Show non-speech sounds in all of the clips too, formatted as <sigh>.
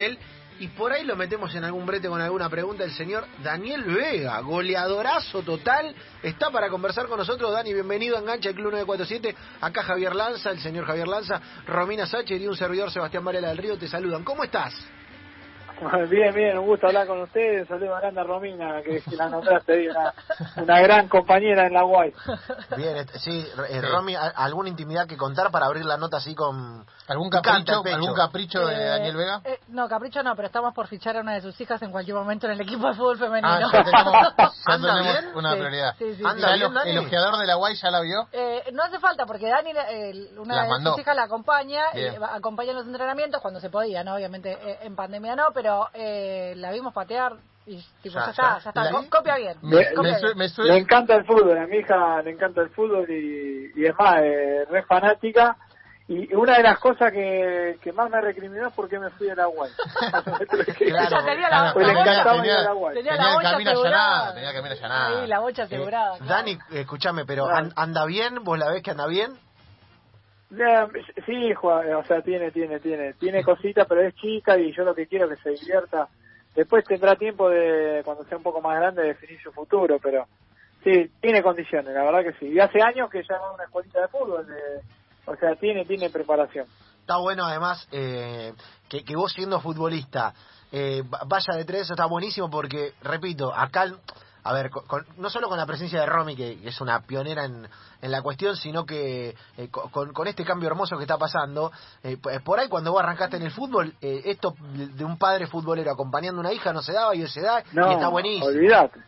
él y por ahí lo metemos en algún brete con alguna pregunta el señor Daniel Vega, goleadorazo total, está para conversar con nosotros. Dani, bienvenido a Engancha, el Club 947. Acá Javier Lanza, el señor Javier Lanza, Romina Sácher y un servidor Sebastián Varela del Río te saludan. ¿Cómo estás? <laughs> Bien, bien, un gusto hablar con ustedes. Saludos a Grande Romina, que la nombraste, una, una gran compañera en la UAI. Bien, este, sí, eh, Romy, ¿a- ¿alguna intimidad que contar para abrir la nota así con... ¿Algún capricho, algún capricho de Eh, Daniel Vega? eh, no, Capricho no, pero estamos por fichar a una de sus hijas en cualquier momento en el equipo de fútbol femenino. Ah, ya tenemos, <laughs> ya ¿Anda tenemos bien? una Sí, prioridad. sí, sí, Anda ¿Ya bien, el, ojeador de la Guay ya la vio? Eh, no hace falta porque Dani, eh, una Las de mandó. sus hijas la acompaña, eh, acompaña en los entrenamientos cuando se podía, ¿no? Obviamente eh, en pandemia no, pero eh, la vimos patear y tipo, Ya, ya, ya. está, ya está, La- co- copia bien. Me, copia me su- bien. me Le suena- encanta el fútbol, a mi hija le encanta el fútbol y, y es más, eh, re fanática. Y una de las cosas que, que más me recriminó es por qué me fui a la UAI. <laughs> Claro. Ya tenía la, Pues le la bocha- tenía- a la tenía tenía la el bocha camino asegurada. allanado, tenía el camino allanado. Ahí, la bocha Eh, asegurada. claro. Dani, eh, escúchame, pero Claro. an- ¿anda bien? ¿Vos la ves que anda bien? Sí, Juan, o sea, tiene, tiene, tiene, tiene cositas, pero es chica y yo lo que quiero es que se divierta. Después tendrá tiempo de, cuando sea un poco más grande, de definir su futuro, pero sí, tiene condiciones, la verdad que sí. Y hace años que ya va a una escuelita de fútbol, o sea, tiene, tiene preparación. Está bueno además eh, que, que vos siendo futbolista eh, va- vaya de tres, está buenísimo porque, repito, acá, a ver, con- con- no solo con la presencia de Romy, que, que es una pionera en, en la cuestión, sino que eh, co- con, con este cambio hermoso que está pasando, eh, por ahí cuando vos arrancaste en el fútbol, eh, esto de un padre futbolero acompañando a una hija no se daba y hoy se da No, y está buenísimo. olvídate.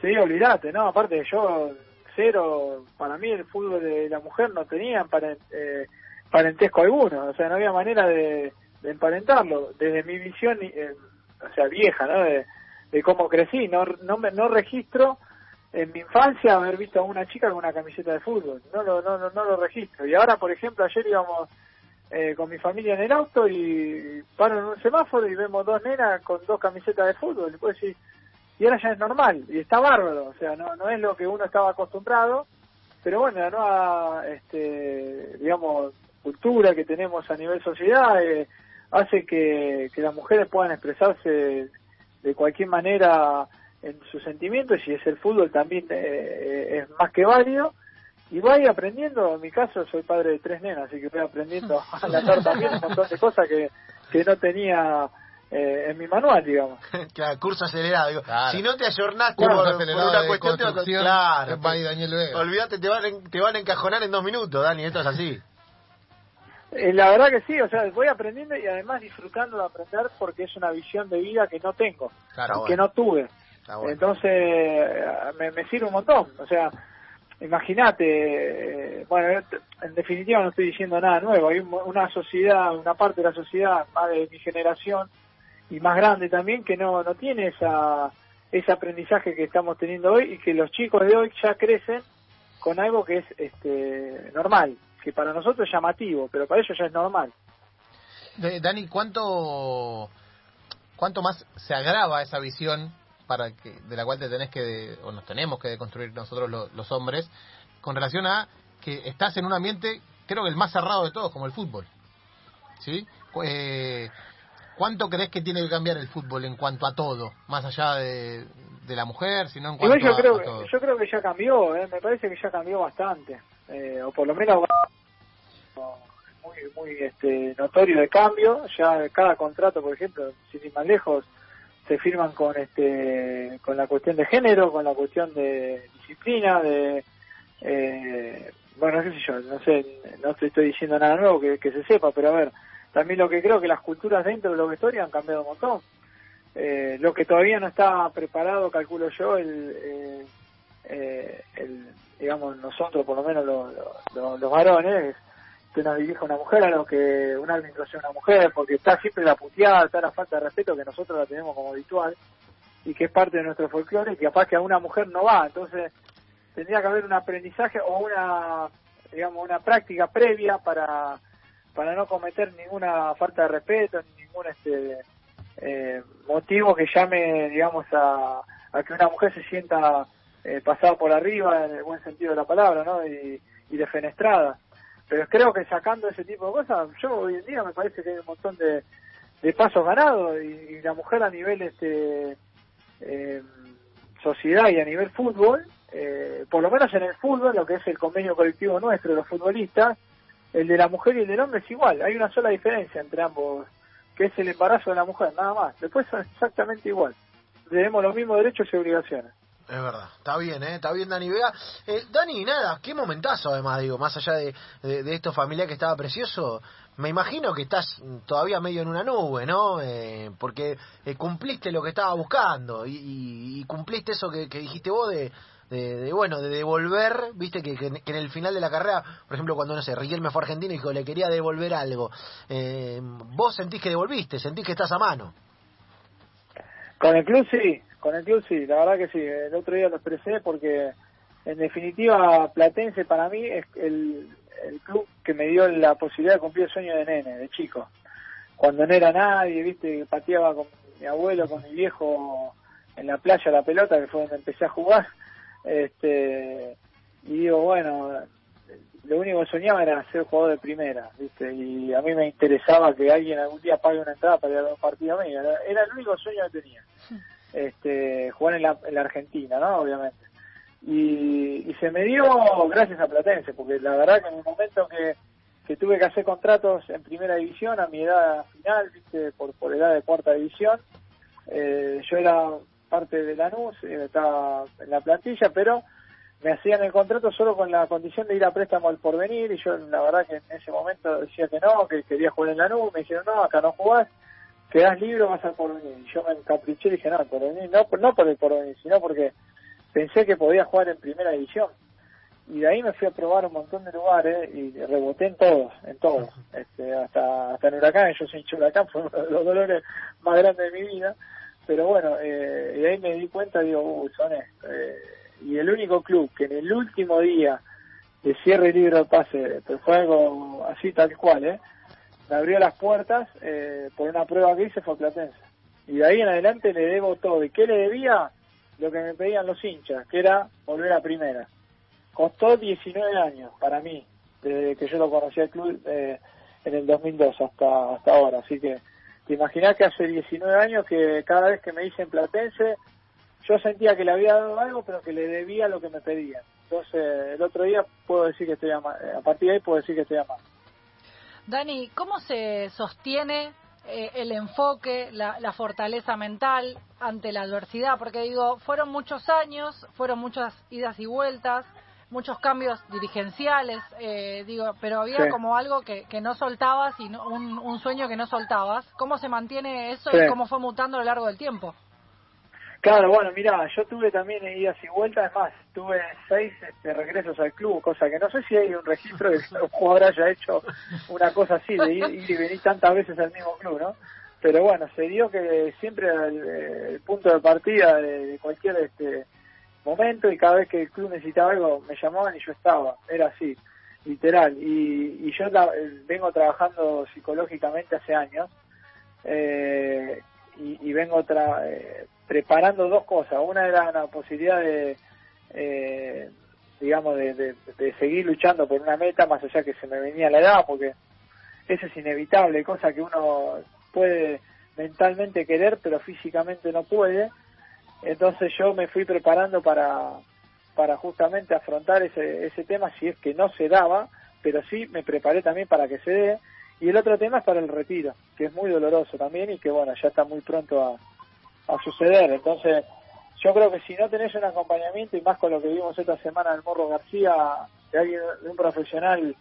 Sí, olvídate, no, aparte yo, cero, para mí el fútbol de la mujer no tenía paren- eh, parentesco alguno, o sea, no había manera de, de emparentarlo. Desde mi visión, eh, o sea, vieja, ¿no? De, de cómo crecí, no, no, me, no registro en mi infancia haber visto a una chica con una camiseta de fútbol, no lo, no, no, no lo registro. Y ahora, por ejemplo, ayer íbamos eh, con mi familia en el auto y paro en un semáforo y vemos dos nenas con dos camisetas de fútbol. Y puedo decir, y ahora ya es normal y está bárbaro, o sea, no, no es lo que uno estaba acostumbrado, pero bueno, la nueva, este, digamos, cultura que tenemos a nivel sociedad eh, hace que, que las mujeres puedan expresarse de cualquier manera en sus sentimientos y es el fútbol también eh, es más que válido y voy aprendiendo, en mi caso soy padre de tres nenas, así que voy aprendiendo <laughs> a latar también un montón de cosas que, que no tenía eh, en mi manual, digamos. <laughs> Claro, curso acelerado. digo, Claro. Si no te ayornaste por, por una de cuestión, te va a- construcción, claro, Daniel. Olvídate, te van, te van a encajonar en dos minutos, Dani, esto es así. Eh, la verdad que sí, o sea, voy aprendiendo y además disfrutando de aprender porque es una visión de vida que no tengo, Claro, que no tuve. Bueno. Entonces, me, me sirve un montón. O sea, imagínate, eh, bueno, en definitiva no estoy diciendo nada nuevo. Hay un- una sociedad, una parte de la sociedad, más de mi generación y más grande también, que no, no tiene esa, ese aprendizaje que estamos teniendo hoy y que los chicos de hoy ya crecen con algo que es este normal, que para nosotros es llamativo, pero para ellos ya es normal. De- Dani, ¿cuánto, ¿cuánto más se agrava esa visión para que, de la cual te tenés que, o nos tenemos que deconstruir nosotros lo- los hombres, con relación a que estás en un ambiente, creo que el más cerrado de todos, como el fútbol? ¿Sí? Eh, ¿Cuánto crees que tiene que cambiar el fútbol en cuanto a todo? Más allá de, de la mujer, sino en cuanto Igual yo a, creo, a todo. yo creo que ya cambió, ¿eh? me parece que ya cambió bastante, eh, o por lo menos muy, muy este, notorio de cambio. Ya cada contrato, por ejemplo, sin ir más lejos, se firman con este, con la cuestión de género, con la cuestión de disciplina, de eh, bueno, qué sé yo, no sé, no te estoy diciendo nada nuevo que, se sepa, pero a ver, también lo que creo que las culturas dentro de los vestuarios han cambiado un montón. Eh, lo que todavía no está preparado, calculo yo, el, eh, eh, el digamos, nosotros, por lo menos los, los, los varones, que nos dirija una mujer a lo que un árbitro sea una mujer, porque está siempre la puteada, está la falta de respeto que nosotros la tenemos como habitual y que es parte de nuestro folclore y que capaz que a una mujer no va. Entonces, tendría que haber un aprendizaje o una, digamos, una práctica previa para, para no cometer ninguna falta de respeto, ni ningún este, eh, motivo que llame, digamos, a, a que una mujer se sienta eh, pasada por arriba en el buen sentido de la palabra, ¿no? Y, y defenestrada. Pero creo que sacando ese tipo de cosas, yo hoy en día me parece que hay un montón de, de pasos ganados y, la mujer a nivel este eh, sociedad y a nivel fútbol, eh, por lo menos en el fútbol, lo que es el convenio colectivo nuestro, los futbolistas, el de la mujer y el del hombre es igual. Hay una sola diferencia entre ambos, que es el embarazo de la mujer, nada más. Después son exactamente igual. Tenemos los mismos derechos y obligaciones. Es verdad, está bien, ¿eh? está bien Dani Vega. Eh, Dani, nada, qué momentazo además, digo, más allá de, de, esto familiar que estaba precioso, me imagino que estás todavía medio en una nube, ¿no? Eh, porque eh, cumpliste lo que estaba buscando y, cumpliste eso que, dijiste vos de, de, bueno, de devolver, viste que, que, en el final de la carrera, por ejemplo, cuando, no sé, Riquelme fue argentino y dijo, le quería devolver algo, eh, vos sentís que devolviste, sentís que estás a mano. Con el club sí, con el club sí, la verdad que sí. El otro día lo expresé porque, en definitiva, Platense para mí es el, el club que me dio la posibilidad de cumplir el sueño de nene, de chico. Cuando no era nadie, viste, pateaba con mi abuelo, con mi viejo en la playa la pelota, que fue donde empecé a jugar. Este, y digo, bueno, lo único que soñaba era ser jugador de primera, ¿viste? Y a mí me interesaba que alguien algún día pague una entrada para ir a un partido mío. Era, el único sueño que tenía. Este, jugar en la, en la Argentina, ¿no? Obviamente. Y, y se me dio gracias a Platense, porque la verdad que en el momento que, tuve que hacer contratos en primera división, a mi edad final, ¿viste? Por, edad de cuarta división, eh, yo era parte de Lanús, eh, estaba en la plantilla, pero me hacían el contrato solo con la condición de ir a préstamo al porvenir y yo la verdad que en ese momento decía que no, que quería jugar en la nube, me dijeron no, acá no jugás, quedás libre, vas al porvenir. Yo me encapriché y dije no, porvenir, no, no por el porvenir, sino porque pensé que podía jugar en primera división. Y de ahí me fui a probar un montón de lugares y reboté en todos, en todos, este, hasta, hasta en Huracán, yo soy Huracán, <laughs> fue uno de los dolores más grandes de mi vida, pero bueno, eh, y ahí me di cuenta, digo, uy, son eh, y el único club que en el último día de cierre libre de pase, pero fue algo así tal cual, ¿eh? Me abrió las puertas eh, por una prueba que hice fue Platense. Y de ahí en adelante le debo todo. ¿Y qué le debía? Lo que me pedían los hinchas, que era volver a primera. Costó 19 años para mí, desde que yo lo conocí al club eh, en el 2002 hasta, hasta ahora. Así que te imaginas que hace 19 años que cada vez que me dicen Platense yo sentía que le había dado algo, pero que le debía lo que me pedían. Entonces, el otro día puedo decir que estoy a, a partir de ahí puedo decir que estoy a más. Dani, ¿cómo se sostiene eh, el enfoque, la, la, fortaleza mental ante la adversidad? Porque digo, fueron muchos años, fueron muchas idas y vueltas, muchos cambios dirigenciales, eh, digo, pero había como algo que, que no soltabas y un, un, sueño que no soltabas. ¿Cómo se mantiene eso y cómo fue mutando a lo largo del tiempo? Claro, bueno, mira, yo tuve también idas y vueltas, además, tuve seis este, regresos al club, cosa que no sé si hay un registro de que un jugador haya hecho una cosa así, de ir, y venir tantas veces al mismo club, ¿no? Pero bueno, se dio que siempre el, punto de partida de, cualquier este momento y cada vez que el club necesitaba algo me llamaban y yo estaba, era así, literal. Y, y yo vengo trabajando psicológicamente hace años eh, y, y vengo tra eh, preparando dos cosas. Una era la posibilidad de, eh, digamos, de, seguir luchando por una meta, más allá que se me venía la edad, porque eso es inevitable, cosa que uno puede mentalmente querer, pero físicamente no puede. Entonces yo me fui preparando para, para justamente afrontar ese, ese tema si es que no se daba, pero sí me preparé también para que se dé. Y el otro tema es para el retiro, que es muy doloroso también y que bueno, ya está muy pronto a, a suceder. Entonces, yo creo que si no tenés un acompañamiento, y más con lo que vimos esta semana del Morro García, de alguien, de un profesional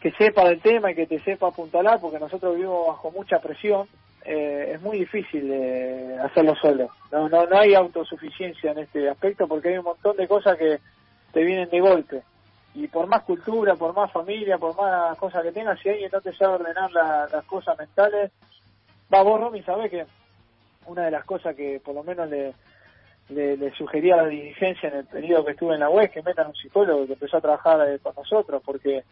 que sepa del tema y que te sepa apuntalar, porque nosotros vivimos bajo mucha presión, eh, es muy difícil de hacerlo solo. No, no, no hay autosuficiencia en este aspecto porque hay un montón de cosas que te vienen de golpe. Y por más cultura, por más familia, por más cosas que tengas, si alguien no te sabe ordenar las cosas mentales, va vos, Romy, sabés que una de las cosas que por lo menos le, le, sugería a la dirigencia en el periodo que estuve en la web, que metan un psicólogo que empezó a trabajar eh, con nosotros, porque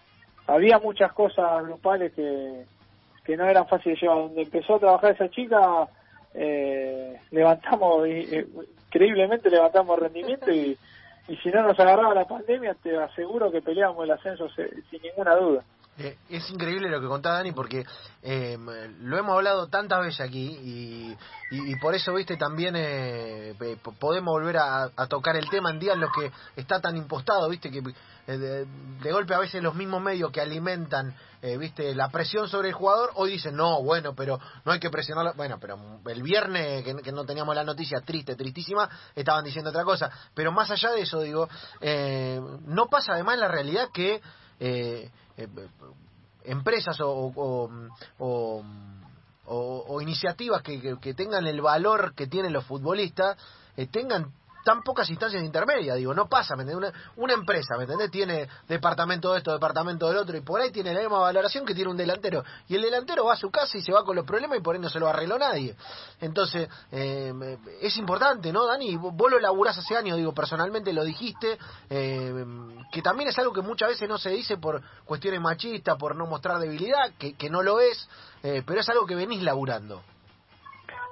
había muchas cosas grupales que, no eran fáciles de llevar. Donde empezó a trabajar esa chica, eh, levantamos, eh, increíblemente levantamos rendimiento y, y si no nos agarraba la pandemia, te aseguro que peleábamos el ascenso sin ninguna duda. Eh, es increíble lo que contaba Dani porque eh, lo hemos hablado tantas veces aquí y, por eso, viste, también eh, podemos volver a, tocar el tema en días en los que está tan impostado, viste, que eh, de, golpe a veces los mismos medios que alimentan, viste, la presión sobre el jugador, hoy dicen, no, bueno, pero no hay que presionarlo. Bueno, pero el viernes que, no teníamos la noticia triste, tristísima, estaban diciendo otra cosa. Pero más allá de eso, digo, no pasa además la realidad que eh, eh, empresas o, o, iniciativas que, que, tengan el valor que tienen los futbolistas eh, tengan tan pocas instancias intermedias, digo, no pasa, ¿me Una, una empresa, ¿me entendés? Tiene departamento de esto, departamento del otro, y por ahí tiene la misma valoración que tiene un delantero. Y el delantero va a su casa y se va con los problemas y por ahí no se lo arregló nadie. Entonces, eh, es importante, ¿no, Dani? Vos lo laburás hace años, digo, personalmente lo dijiste, eh, que también es algo que muchas veces no se dice por cuestiones machistas, por no mostrar debilidad, que, que no lo es, eh, pero es algo que venís laburando.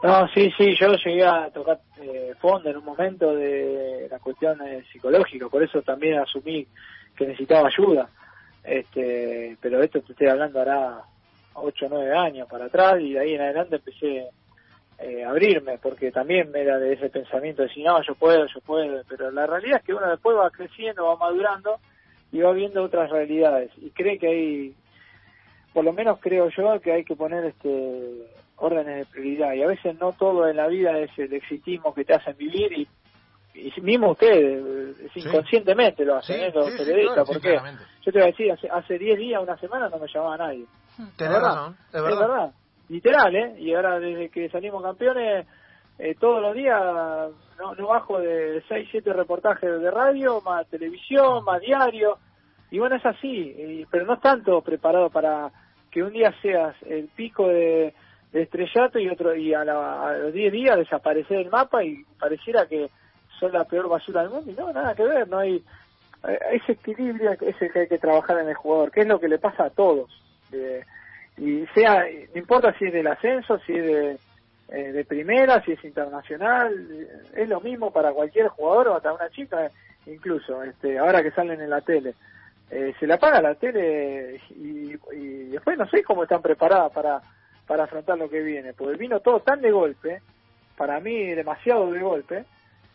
No, sí, sí, yo llegué a tocar eh, fondo en un momento de la cuestión eh, psicológica, por eso también asumí que necesitaba ayuda. Este, pero esto te estoy hablando hará 8 o 9 años para atrás y de ahí en adelante empecé eh, a abrirme, porque también me era de ese pensamiento de decir, no, yo puedo, yo puedo, pero la realidad es que uno después va creciendo, va madurando y va viendo otras realidades y cree que hay, por lo menos creo yo que hay que poner este órdenes de prioridad. Y a veces no todo en la vida es el exitismo que te hacen vivir y, y mismo ustedes inconscientemente lo hacen ¿eh? los periodistas porque yo te voy a decir hace 10 días una semana no me llamaba nadie. Tenés verdad, es verdad. literal eh y ahora desde que salimos campeones eh, todos los días no, no bajo de 6 7 reportajes de radio más televisión más diario y bueno es así pero no es tanto preparado para que un día seas el pico de de estrellato y otro y a, los 10 días desaparecer el mapa y pareciera que son la peor basura del mundo y no, nada que ver, no hay eh, ese equilibrio es el que hay que trabajar en el jugador, que es lo que le pasa a todos. y sea, no importa si es del ascenso, si es de, eh, de primera, si es internacional, es lo mismo para cualquier jugador o hasta una chica, incluso, este, ahora que salen en la tele. Eh, se la paga la tele y, y después no sé cómo están preparadas para para afrontar lo que viene, porque vino todo tan de golpe, para mí demasiado de golpe,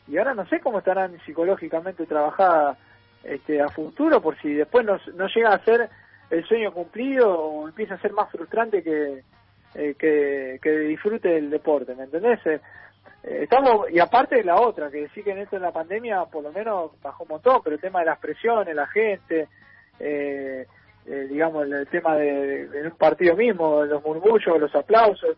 y ahora no sé cómo estarán psicológicamente trabajadas este, a futuro, por si después no, llega a ser el sueño cumplido o empieza a ser más frustrante que, eh, que, disfrute el deporte, ¿me entendés? Eh, eh, estamos, y aparte de la otra, que sí que en esto en la pandemia por lo menos bajó un montón, pero el tema de las presiones, la gente, eh, eh, digamos, el, tema de, un partido mismo, los murmullos, los aplausos,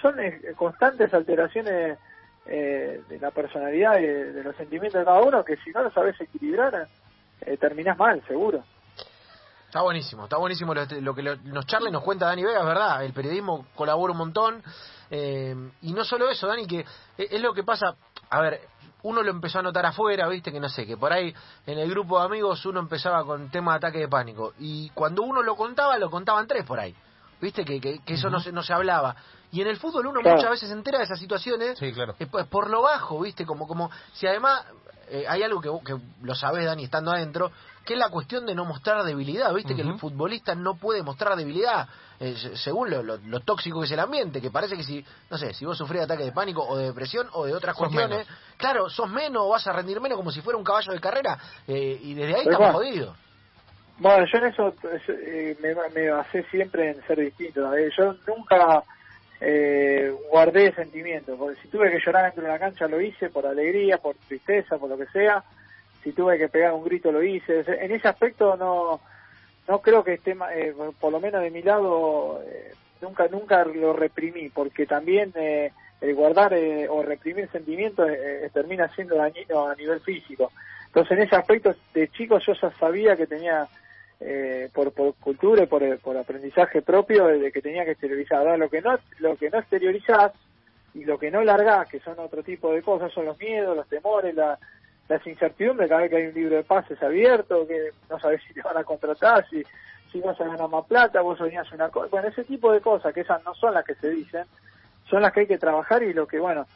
son eh, constantes alteraciones eh, de la personalidad y de, los sentimientos de cada uno que si no lo sabes equilibrar, eh, terminás mal, seguro. Está buenísimo, está buenísimo lo, que nos charla y nos cuenta Dani Vega, es verdad, el periodismo colabora un montón. y no solo eso, Dani, que es lo que pasa, a ver, uno lo empezó a notar afuera, viste, que no sé, que por ahí en el grupo de amigos uno empezaba con tema de ataque de pánico. Y cuando uno lo contaba, lo contaban tres por ahí. Viste que, que, eso no se, no se hablaba. Y en el fútbol uno muchas veces se entera de esas situaciones sí, claro. por lo bajo, ¿viste? Como, como si además eh, hay algo que, que lo sabés, Dani, estando adentro, que es la cuestión de no mostrar debilidad. Viste que el futbolista no puede mostrar debilidad eh, según lo, lo, tóxico que es el ambiente, que parece que si, no sé, si vos sufrís ataque de pánico o de depresión o de otras cuestiones, claro, sos menos o vas a rendir menos como si fuera un caballo de carrera eh, y desde ahí estamos jodidos. Bueno, yo en eso me, me basé siempre en ser distinto. Yo nunca eh, guardé sentimientos, porque si tuve que llorar dentro de la cancha lo hice por alegría, por tristeza, por lo que sea, si tuve que pegar un grito lo hice, en ese aspecto no no creo que esté, eh, por lo menos de mi lado, eh, nunca nunca lo reprimí, porque también eh, el guardar eh, o reprimir sentimientos termina siendo dañino a nivel físico. Entonces en ese aspecto de chico yo ya sabía que tenía eh, por, por cultura y por, por aprendizaje propio de que tenía que exteriorizar. Lo que no lo que no exteriorizás y lo que no largás, que son otro tipo de cosas, son los miedos, los temores, la, las incertidumbres cada vez que hay un libro de pases abierto, que no sabes si te van a contratar, si, si vas a ganar más plata, vos soñás una cosa. Bueno, ese tipo de cosas, que esas no son las que se dicen, son las que hay que trabajar y lo que, bueno,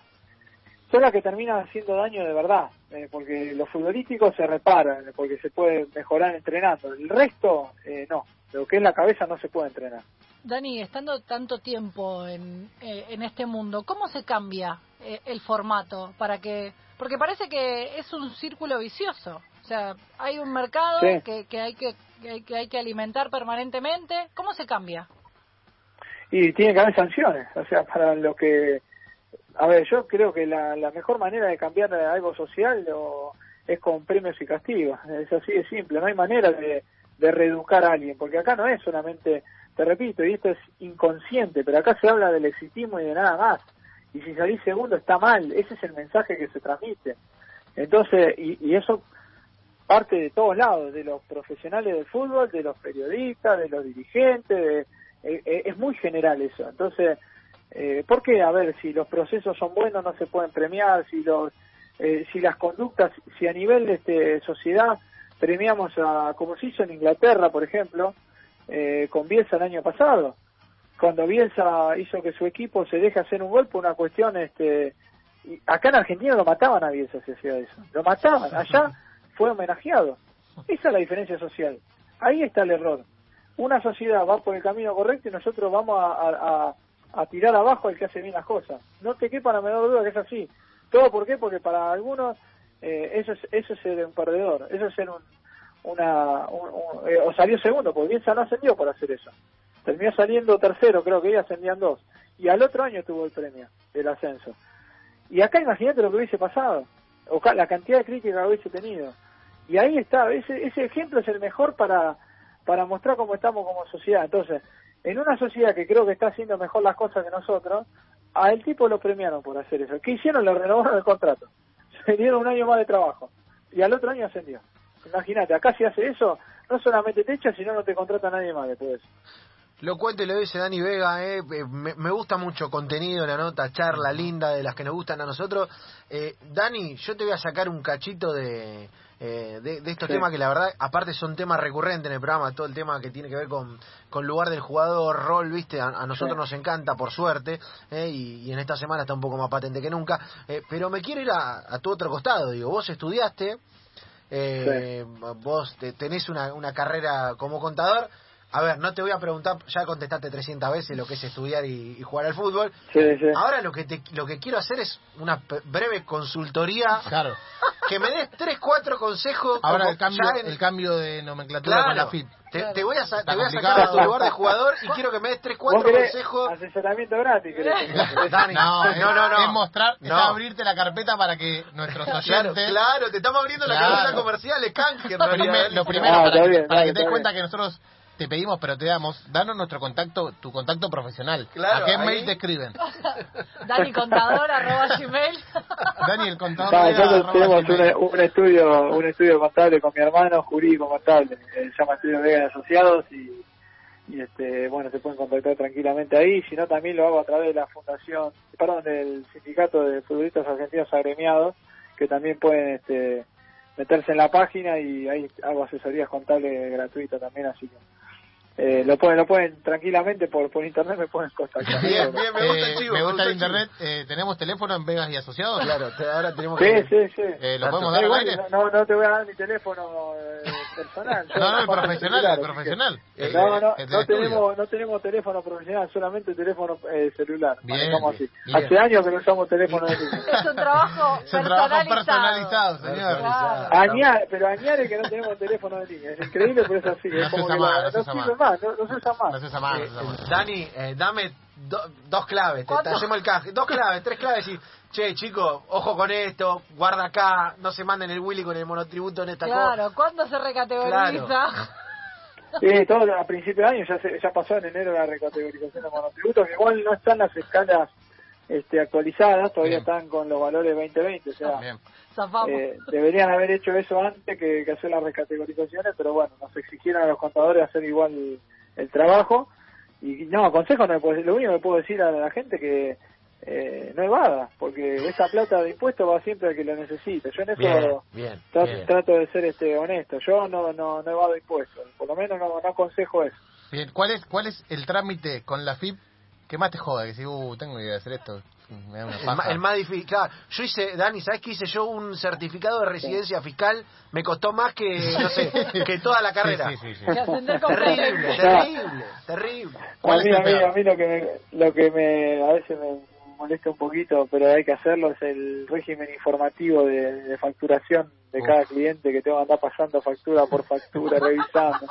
son las que terminan haciendo daño de verdad, eh, porque los futbolísticos se reparan, porque se puede mejorar entrenando. El resto, eh, no. Lo que es la cabeza no se puede entrenar. Dani, estando tanto tiempo en, eh, en este mundo, ¿cómo se cambia eh, el formato para que porque parece que es un círculo vicioso, o sea, hay un mercado Sí. que, que hay que, que hay que hay que alimentar permanentemente, ¿cómo se cambia? Y tiene que haber sanciones, o sea, para lo que... A ver, yo creo que la, la mejor manera de cambiar algo social o- es con premios y castigos, es así de simple, no hay manera de, de reeducar a alguien, porque acá no es solamente, te repito, y esto es inconsciente, pero acá se habla del exitismo y de nada más, y si salís segundo está mal, ese es el mensaje que se transmite. Entonces, y, y eso parte de todos lados, de los profesionales del fútbol, de los periodistas, de los dirigentes, de, eh, eh, es muy general eso. Entonces, eh, ¿por qué? A ver, si los procesos son buenos no se pueden premiar, si los eh, si las conductas, si a nivel de este, sociedad premiamos a, como se hizo en Inglaterra, por ejemplo, eh, con Bielsa el año pasado, cuando Bielsa hizo que su equipo se deje hacer un gol por una cuestión, este, y acá en Argentina lo mataban a Bielsa si hacía eso, lo mataban, allá <laughs> fue homenajeado. Esa es la diferencia social. Ahí está el error. Una sociedad va por el camino correcto y nosotros vamos a, a- a- a tirar abajo al que hace bien las cosas. No te quepa la menor duda que es así. ¿Todo por qué? Porque para algunos eh, eso, es, eso es ser un perdedor, eso es ser un, una... un- eh, o salió segundo, porque Bielsa no ascendió por hacer eso. Terminó saliendo tercero, creo que ahí ascendían dos. Y al otro año tuvo el premio del ascenso. Y acá imagínate lo que hubiese pasado, o la cantidad de crítica que hubiese tenido. Y ahí está, ese, ese ejemplo es el mejor para, para mostrar cómo estamos como sociedad. Entonces, en una sociedad que creo que está haciendo mejor las cosas que nosotros, a el tipo lo premiaron por hacer eso. ¿Qué hicieron? Le renovaron el contrato. <laughs> Se dieron un año más de trabajo. Y al otro año ascendió. Imagínate, acá si hace eso, no solamente te echa, sino no te contrata nadie más después de eso. Lo cuento y lo dice Dani Vega, eh, eh, me, me gusta mucho contenido, la nota, charla linda de las que nos gustan a nosotros. Eh, Dani, yo te voy a sacar un cachito de, eh, de, de estos Sí. temas que la verdad, aparte son temas recurrentes en el programa, todo el tema que tiene que ver con, con lugar del jugador, rol, viste, a, a nosotros Sí. nos encanta, por suerte, eh, y, y en esta semana está un poco más patente que nunca. Eh, pero me quiero ir a, a tu otro costado, digo, vos estudiaste, eh, vos te- tenés una, una carrera como contador. A ver, no te voy a preguntar, ya contestaste 300 veces lo que es estudiar y, y jugar al fútbol. Sí, sí. Ahora lo que te, lo que quiero hacer es una breve consultoría, Claro. que me des 3, 4 consejos. Ahora el cambio, en- el cambio de nomenclatura con la Claro, FIP. te, te voy a, te voy a sacar a tu lugar de jugador y quiero que me des 3, ¿Vos 4 querés consejos. asesoramiento gratis? <laughs> Dani, No, no, es, no, no. es mostrar, es No. abrirte la carpeta para que nuestros oyentes... Claro, claro, te estamos abriendo la Claro. carpeta comercial, es canje. Lo, primero, Ah, para, que, bien, para está que te des cuenta que nosotros te pedimos, pero te damos, danos nuestro contacto, tu contacto profesional. Claro, ¿A qué ahí- mail te escriben? <laughs> Dani Contador, arroba gmail. <laughs> Dani, el contador. No, nosotros tenemos un, un estudio un estudio contable con mi hermano, jurídico contable, eh, se llama Estudio Vega de Asociados y, y este bueno se pueden contactar tranquilamente ahí, si no también lo hago a través de la fundación, perdón, del sindicato de futbolistas argentinos agremiados, que también pueden este meterse en la página y ahí hago asesorías contables gratuitas también, así que eh, lo pueden lo pueden tranquilamente por por internet me pueden contactar. Bien, bien, me gusta el Eh, chivo, me gusta el el chivo. internet. Eh, ¿Tenemos teléfono en Vegas y Asociados? Claro, te- ahora tenemos Sí, que... sí, sí. Eh, ¿Lo Tanto. podemos No, dar al igual, aire? no, no te voy a dar mi teléfono eh, personal. <laughs> No, no, el profesional, celular, el que- profesional. Eh, No, no, El no tenemos, no tenemos teléfono profesional, solamente teléfono eh, celular. Bien, así. bien. Hace años que no usamos teléfono de <laughs> línea. Es un trabajo <laughs> Es un trabajo personalizado. personalizado, señor. Añade, pero añade que no tenemos teléfono de línea. Es increíble, pero es así. No es se como que no sirve más. Más, no, no se usa más. No se usa más, Eh, no se usa más. Dani, eh, dame do- dos claves, te, te hacemos el canje, dos claves, tres claves y, che, chicos, ojo con esto, guarda acá, no se manden el Willy con el monotributo en esta cosa. Claro, ¿cuándo se recategoriza? <laughs> Sí, todo a principio de año, ya, se, ya pasó en enero la recategorización de monotributos, que igual no están las escalas este, actualizadas, todavía Bien. están con los valores 2020, o sea, Bien. Eh, deberían haber hecho eso antes que, que hacer las recategorizaciones, pero bueno, nos exigieron a los contadores hacer igual el, el trabajo. Y no, consejo no puedo lo único que puedo decir a la gente que eh, no evada, porque esa plata de impuestos va siempre al que lo necesite. Yo en eso Bien, bien, tra- bien. trato de ser este honesto. Yo no no, no evado impuestos, por lo menos no, no aconsejo eso. Bien, ¿cuál es, ¿cuál es el trámite con la FIP que más te joda, que si, uh, tengo que hacer esto, me da una El, ma- paja. el más difícil, claro. Yo hice, Dani, ¿sabes qué hice yo? Un certificado de residencia fiscal me costó más que, no sé, <laughs> que toda la carrera. Sí, sí, sí, sí. Que ascender con Terrible, terrible, terrible. A ¿Cuál mí, es a mí, peor? a mí lo que me, lo que me a veces me molesta un poquito, pero hay que hacerlo, es el régimen informativo de, de facturación de Uf. cada cliente que tengo que andar pasando factura por factura, <laughs> revisando.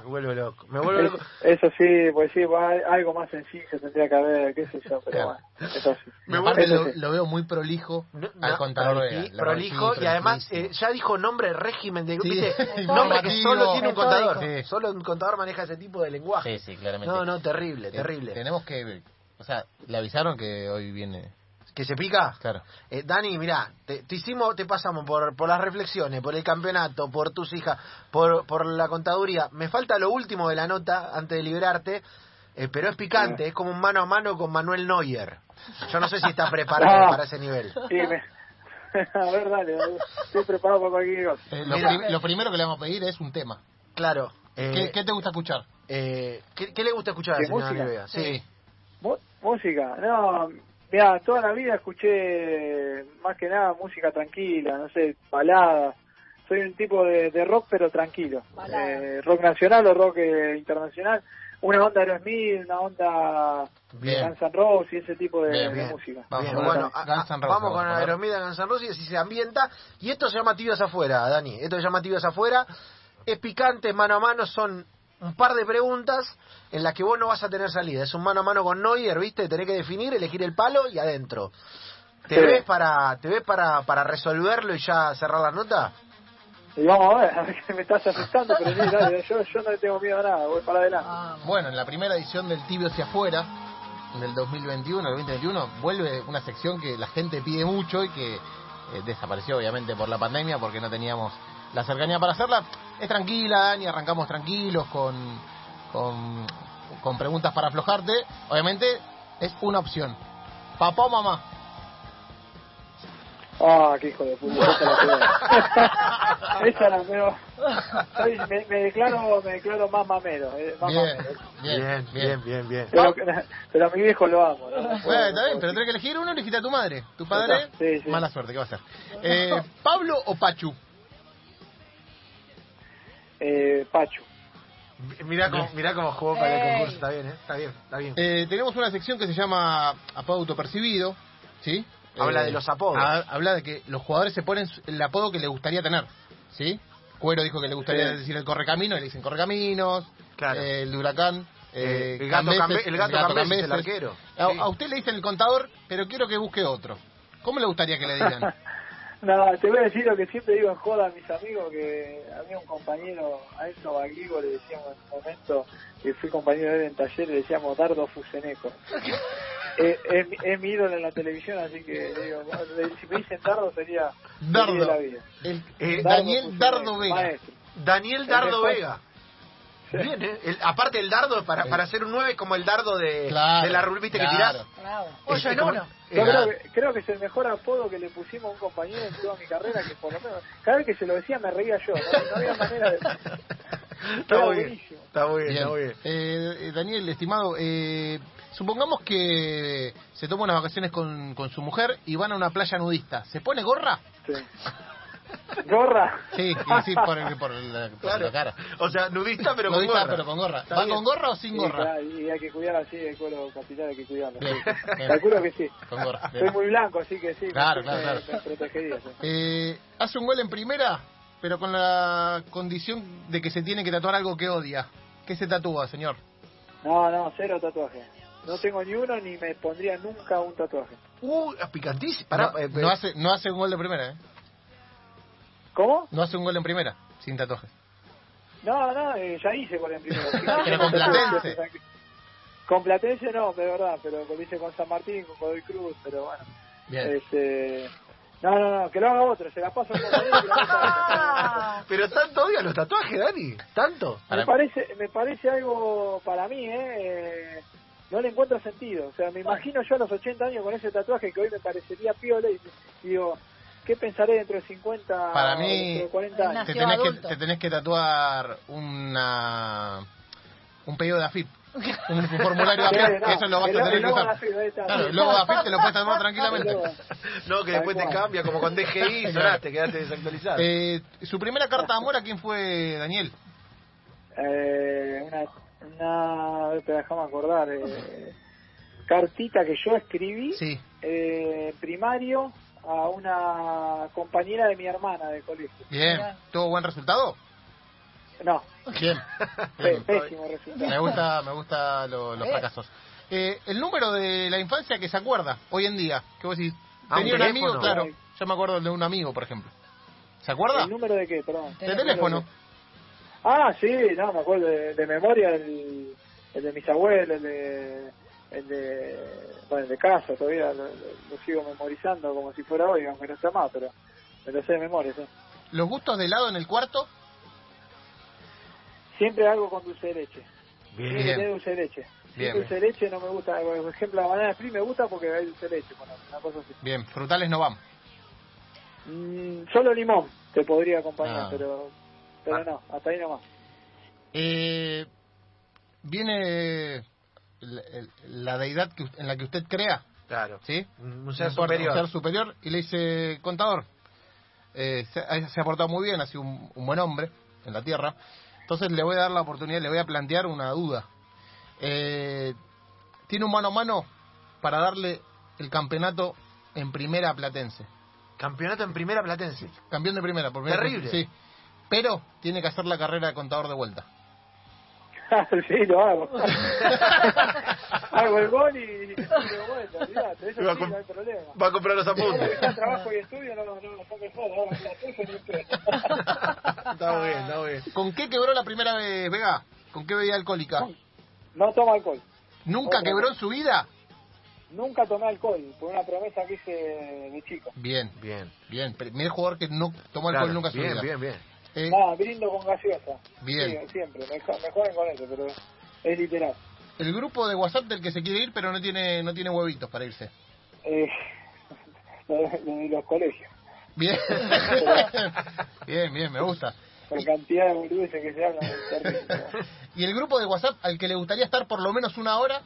Me vuelvo loco, me vuelvo Es- loco. eso sí, pues sí, algo más sencillo tendría que haber, qué sé yo, pero Claro. bueno, eso sí. Me Aparte Eso lo, sí. lo veo muy prolijo No, al no, contador Vega. Lo- prolijo y además eh, ya dijo nombre régimen de Sí. ¿viste? <laughs> El nombre que solo tiene un contador Sí. solo un contador maneja ese tipo de lenguaje Sí, sí, claramente. no no terrible Eh, terrible Tenemos que, o sea, le avisaron que hoy viene, que se pica claro. Eh, Dani, mira, te, te hicimos, te pasamos por, por las reflexiones, por el campeonato, por tus hijas, por, por la contaduría. Me falta lo último de la nota antes de liberarte, eh, pero es picante, es como un mano a mano con Manuel Neuer. Yo no sé si estás preparado <laughs> No. para ese nivel. Sí, me- <laughs> a ver, dale, estoy preparado para cualquier cosa. Eh, lo, Mira. prim- lo primero que le vamos a pedir es un tema. Claro. eh, ¿Qué, qué te gusta escuchar? eh, ¿qué, qué le gusta escuchar al ¿Qué señor música? Dani Vega? Sí. Mu- Música, no, mira, toda la vida escuché más que nada música tranquila, no sé, baladas. Soy un tipo de, de rock pero tranquilo. Eh, rock nacional o rock eh, internacional. Una onda Aerosmith, una onda Bien. Guns N' Roses y ese tipo de, Bien, de Bien. música. Vamos bueno, a- vamos con a ver. Aeromida Guns N' Roses y así se ambienta. Y esto se llama Tibias Afuera, Dani. Esto se llama Tibias Afuera. Es picante, mano a mano. Son un par de preguntas en las que vos no vas a tener salida. Es un mano a mano con Neuer, ¿viste? Tenés que definir, elegir el palo y adentro. ¿Te Sí. ves para te ves para, para resolverlo y ya cerrar la nota? Y vamos a ver, a ver que me estás asustando, pero sí, dale, yo, yo no le tengo miedo a nada, voy para adelante. Ah, Bueno, en la primera edición del Tibio hacia afuera, del 2021, el 2021, vuelve una sección que la gente pide mucho y que eh, desapareció obviamente por la pandemia porque no teníamos la cercanía para hacerla. Es tranquila, Dani, arrancamos tranquilos con, con, con preguntas para aflojarte. Obviamente es una opción. Papá o mamá. Ah, qué hijo de puta, <laughs> esa la peor. esa la peor. Soy- me, me declaro, me declaro más mamero, eh, más Bien, mamero. bien, bien. bien, bien. Pero, pero a mi viejo lo amo. ¿no? Bueno, está bien, pero tenés que elegir uno, elegiste a tu madre. Tu padre, Sí, sí. mala suerte, ¿qué va a hacer? Eh, ¿Pablo o Pachu? Eh, Pachu. Mirá cómo, mirá cómo jugó para el concurso. Está bien, ¿eh? Está bien, está bien. Eh, tenemos una sección que se llama apodo autopercibido, ¿sí? Habla Eh, de los apodos. ha- habla de que los jugadores se ponen el apodo que le gustaría tener, ¿sí? Cuero dijo que le gustaría Sí. decir el correcamino, y le dicen correcaminos. Claro. Eh, el Huracán. Eh, el gato Cambeses, Cambe- el gato Cambeses, el arquero. A, Sí. a usted le dicen el contador, pero quiero que busque otro. ¿Cómo le gustaría que le digan? <laughs> No, te voy a decir lo que siempre digo en joda a mis amigos, que había un compañero, a Enzo Baglivo le decíamos en un momento, que fui compañero de él en taller, le decíamos Dardo Fuseneco. <laughs> Eh, es, mi- es mi ídolo en la televisión, así que le digo, si me dicen Dardo sería Dardo. la vida. El, Eh, Dardo Daniel Fuseneco, Dardo Vega. maestro. Daniel Dardo. Vega. Bien, ¿eh? El- aparte el dardo, para, para hacer un 9 como el dardo de, Claro, de la rulvita claro. que tirás. Ocho es en uno. Yo Claro. creo que, creo que es el mejor apodo que le pusimos a un compañero en toda mi carrera, que por lo menos, cada vez que se lo decía me reía yo, no, no había manera de... Está muy bien. buenísimo. Está muy bien, Bien. está muy bien. Eh, Daniel, estimado, eh, supongamos que se toma unas vacaciones con, con su mujer y van a una playa nudista. ¿Se pone gorra? Sí. ¿Gorra? Sí, y sí, por, el- por la, por Claro. la cara. O sea, nudista pero con gorra. pero con gorra. ¿Va con gorra o sin Sí, gorra? claro, y hay que cuidar así el cuero capital, hay que cuidarlo. Bien, bien. Calculo que sí. Con gorra. bien. Soy muy blanco, así que sí. Claro, claro, claro. sí. Eh, hace un gol en primera, pero con la condición de que se tiene que tatuar algo que odia. ¿Qué se tatúa, señor? No, no, cero tatuaje. No tengo ni uno ni me pondría nunca un tatuaje. Uh, es picantísimo. Pará, no, eh, no hace, no hace un gol de primera, ¿eh? ¿Cómo? No hace un gol en primera, sin tatuajes. No, no, eh, ya hice con el primero. Pero con Platense. Con Platense no, de verdad, pero lo hice con San Martín, con Godoy Cruz, pero bueno. Bien. Este... No, no, no, que lo haga otro, se la paso a otro. <laughs> Pero tanto odian los tatuajes, Dani. Tanto. Me parece, me parece algo para mí, ¿eh? Eh, No le encuentro sentido. O sea, me imagino yo a los 80 años con ese tatuaje que hoy me parecería piola y digo, ¿qué pensaré dentro de 50 Para o mí- dentro de 40 años? te tenés, que, te tenés que tatuar una un pedido de AFIP. Un formulario de <laughs> AFIP, no, eso lo vas a tener que usar. Claro, el logo de AFIP te lo puedes tomar <laughs> tranquilamente. No, que después te cambia, como con DGI, sonaste, <laughs> quedaste desactualizado. Eh, su primera carta de amor, ¿a quién fue, Daniel? Eh, una, una, a ver, déjame acordar, eh, cartita que yo escribí Sí. eh, primario a una compañera de mi hermana de colegio. Bien. ¿Tuvo buen resultado? No, <laughs> Bien. pésimo resultado. Me gusta, me gusta lo- los Eh. fracasos. Eh, el número de la infancia que se acuerda hoy en día, que vos decís, Ah, tenía un, teléfono. amigo, claro, yo me acuerdo de un amigo, por ejemplo. ¿Se acuerda? ¿El número de qué? Perdón. De teléfono. Ah, sí, no, me acuerdo de, de memoria el, el de mis abuelos, el de, el de, bueno, el de casa, todavía lo, lo- sigo memorizando como si fuera hoy, aunque no está más, pero me lo sé de memoria, sí. Los gustos de helado en el cuarto, Siempre algo con dulce de leche. Tiene que Bien. tener dulce de leche. Bien, dulce de leche no me gusta, por ejemplo, la banana split me gusta porque hay dulce de leche, bueno, una cosa así. bien, frutales no van. Mm, solo limón te podría acompañar, Ah. pero pero Ah. no, hasta ahí nomás. Eh, viene la, la deidad que, en la que usted crea, Claro. ¿sí? Un ser superior. un ser superior, y le dice, contador, eh, se, ha- se ha portado muy bien, ha sido un, un buen hombre en la tierra, entonces le voy a dar la oportunidad, le voy a plantear una duda. Eh, tiene un mano a mano para darle el campeonato en primera platense. Campeonato en primera platense. Campeón de primera, por primera Terrible. Sí. Pero tiene que hacer la carrera de contador de vuelta. <laughs> sí, lo hago. <laughs> hago el gol y, y lo vuelta, olvidate, eso Va a sí, no hay problema. Va a comprar los apuntes. está en trabajo y estudio, no, no, no, son mejor, ahora la tengo ni usted. está muy bien, está muy bien. ¿Con qué quebró la primera vez, Vega? ¿Con qué bebida alcohólica? No tomo alcohol. ¿Nunca Otra. quebró en su vida? Nunca tomé alcohol, por una promesa que hice de chico. Bien, Bien. bien. Primer jugador que no tomó alcohol Claro, nunca en su bien, vida. bien, bien. Eh, Nada, brindo con gaseosa. Bien. Sí, siempre, me, me joden con eso, pero es literal. el grupo de WhatsApp del que se quiere ir, pero no tiene no tiene huevitos para irse. Eh, <laughs> lo, de, lo de los colegios. Bien. <laughs> bien, bien, me gusta. Por cantidad de boludeces que se hablan. <laughs> ¿Y el grupo de WhatsApp al que le gustaría estar por lo menos una hora?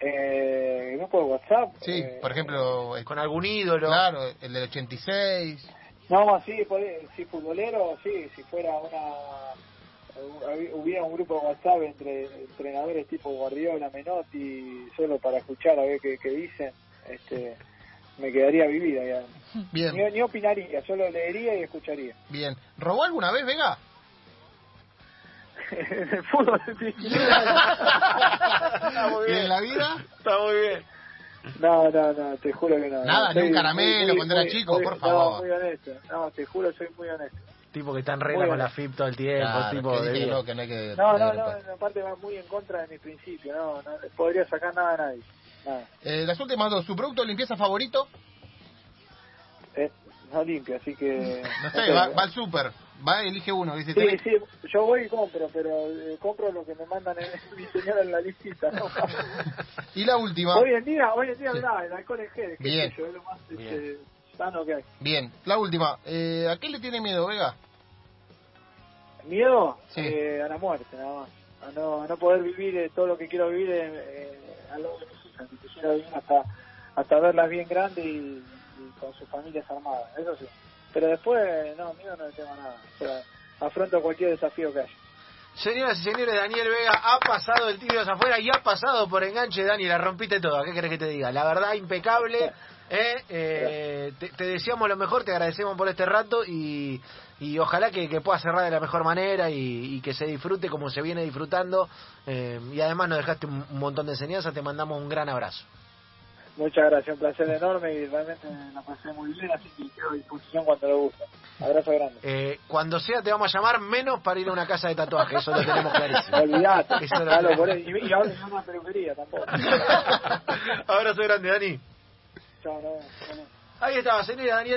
Eh, grupo de WhatsApp. Sí, eh, por ejemplo, eh, Con algún ídolo. claro, el del 86. No, sí, puede- sí, futbolero, sí, si fuera una... hubi- Hubiera un grupo de WhatsApp entre entrenadores tipo Guardiola, Menotti, solo para escuchar a ver qué, qué dicen, este, me quedaría vivida ya. Bien, Ni, ni opinaría, solo leería y escucharía. bien. ¿Robó alguna vez, Vega? <laughs> en el fútbol, sí. <laughs> Está muy ¿Y bien. en la vida? Está muy bien. No, no, no, te juro que no. Nada, ni un Soy caramelo cuando era chico, muy- por no, favor. muy honesto. No, te juro, soy muy honesto. Tipo que está en regla con la FIP todo el tiempo. Claro, tipo de que no, que no hay que... No, no, no, cuenta. aparte va muy en contra de mis principios, no, no podría sacar nada a nadie. Nada. Eh, las últimas dos, ¿su producto de limpieza favorito? Eh, no limpio, así que... No sé, va, va al súper, va elige uno. Dice, Sí, "Tenés- sí, yo voy y compro, pero eh, compro lo que me mandan en, <laughs> mi señora en la listita. ¿no? <laughs> Y la última, hoy en día, hoy en día, Sí. nada, el alcohol en gel, Bien. yo, es lo más Bien. este, sano que hay. bien, la última, eh, ¿a qué le tiene miedo, Vega? Miedo Sí. eh, a la muerte, nada más. A no, a no poder vivir eh, todo lo que quiero vivir mis hijas. que Quisiera vivir hasta, hasta verlas bien grandes y, y con sus familias armadas, eso sí. Pero después, no, miedo no le tengo nada. O sea, afronto cualquier desafío que haya. Señoras y señores, Daniel Vega ha pasado el tiro hacia afuera y ha pasado por enganche, Dani, la rompiste toda. ¿Qué querés que te diga? La verdad, impecable. ¿eh? Eh, te, te deseamos lo mejor, te agradecemos por este rato y, y ojalá que, que puedas cerrar de la mejor manera y, y que se disfrute como se viene disfrutando. Eh, y además nos dejaste un, un montón de enseñanzas, te mandamos un gran abrazo. Muchas gracias, un placer enorme y realmente la pasé muy bien, así que quedo a disposición cuando lo guste. Abrazo grande. Eh, cuando sea te vamos a llamar menos para ir a una casa de tatuaje, eso lo tenemos clarísimo. <laughs> Olvidate, Eso lo- Dalo por ahí. y, y ahora en una peluquería tampoco. <laughs> Abrazo grande, Dani. Chao, no, no, no. Ahí estaba, señora Daniel.